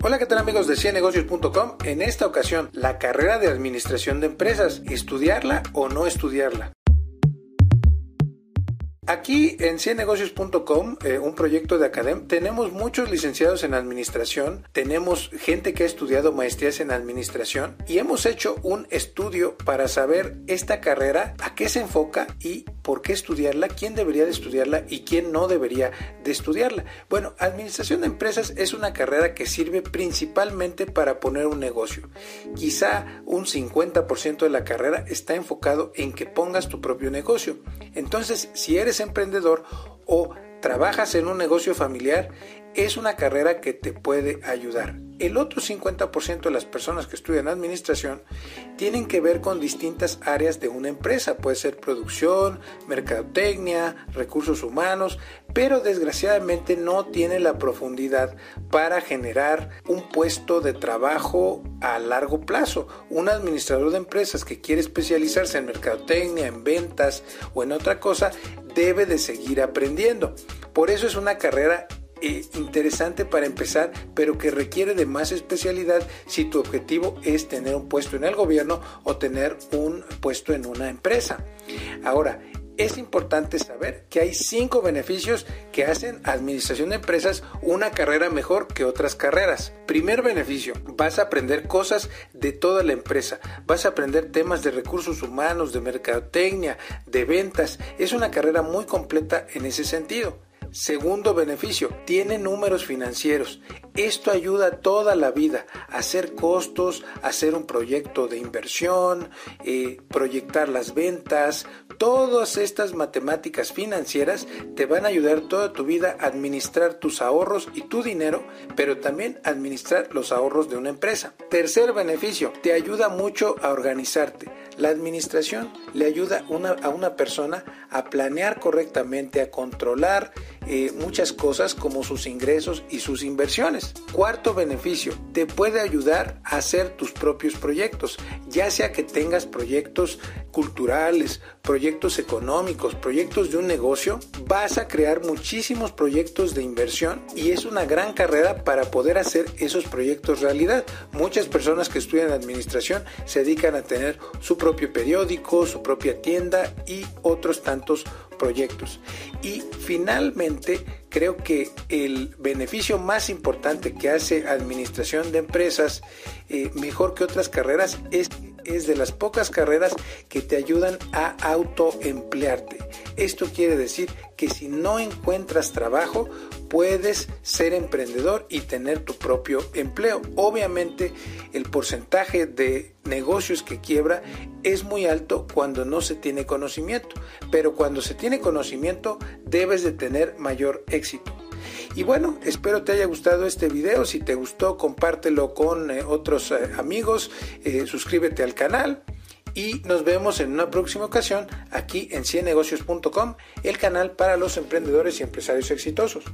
Hola, ¿qué tal amigos de ciennegocios.com? En esta ocasión, la carrera de administración de empresas, ¿estudiarla o no estudiarla? Aquí en ciennegocios.com, eh, un proyecto de academia, tenemos muchos licenciados en administración, tenemos gente que ha estudiado maestrías en administración y hemos hecho un estudio para saber esta carrera, a qué se enfoca y por qué estudiarla, quién debería de estudiarla y quién no debería de estudiarla. Bueno, administración de empresas es una carrera que sirve principalmente para poner un negocio. Quizá un 50% de la carrera está enfocado en que pongas tu propio negocio. Entonces, si eres emprendedor o trabajas en un negocio familiar, es una carrera que te puede ayudar. El otro 50% de las personas que estudian administración tienen que ver con distintas áreas de una empresa. Puede ser producción, mercadotecnia, recursos humanos, pero desgraciadamente no tiene la profundidad para generar un puesto de trabajo a largo plazo. Un administrador de empresas que quiere especializarse en mercadotecnia, en ventas o en otra cosa, debe de seguir aprendiendo. Por eso es una carrera eh, interesante para empezar, pero que requiere de más especialidad si tu objetivo es tener un puesto en el gobierno o tener un puesto en una empresa. Ahora, es importante saber que hay cinco beneficios que hacen administración de empresas una carrera mejor que otras carreras. Primer beneficio, vas a aprender cosas de toda la empresa, vas a aprender temas de recursos humanos, de mercadotecnia, de ventas. Es una carrera muy completa en ese sentido. Segundo beneficio, tiene números financieros. Esto ayuda toda la vida a hacer costos, a hacer un proyecto de inversión, eh, proyectar las ventas. Todas estas matemáticas financieras te van a ayudar toda tu vida a administrar tus ahorros y tu dinero, pero también administrar los ahorros de una empresa. Tercer beneficio, te ayuda mucho a organizarte. La administración le ayuda a una persona a planear correctamente, a controlar eh, muchas cosas como sus ingresos y sus inversiones. Cuarto beneficio, te puede ayudar a hacer tus propios proyectos, ya sea que tengas proyectos culturales, proyectos económicos, proyectos de un negocio, vas a crear muchísimos proyectos de inversión y es una gran carrera para poder hacer esos proyectos realidad. Muchas personas que estudian administración se dedican a tener su propio periódico, su propia tienda y otros tantos proyectos. Y finalmente, creo que el beneficio más importante que hace administración de empresas eh, mejor que otras carreras es es de las pocas carreras que te ayudan a autoemplearte. Esto quiere decir que si no encuentras trabajo, puedes ser emprendedor y tener tu propio empleo. Obviamente el porcentaje de negocios que quiebra es muy alto cuando no se tiene conocimiento, pero cuando se tiene conocimiento debes de tener mayor éxito. Y bueno, espero te haya gustado este video. Si te gustó, compártelo con eh, otros eh, amigos, eh, suscríbete al canal y nos vemos en una próxima ocasión aquí en ciennegocios.com, el canal para los emprendedores y empresarios exitosos.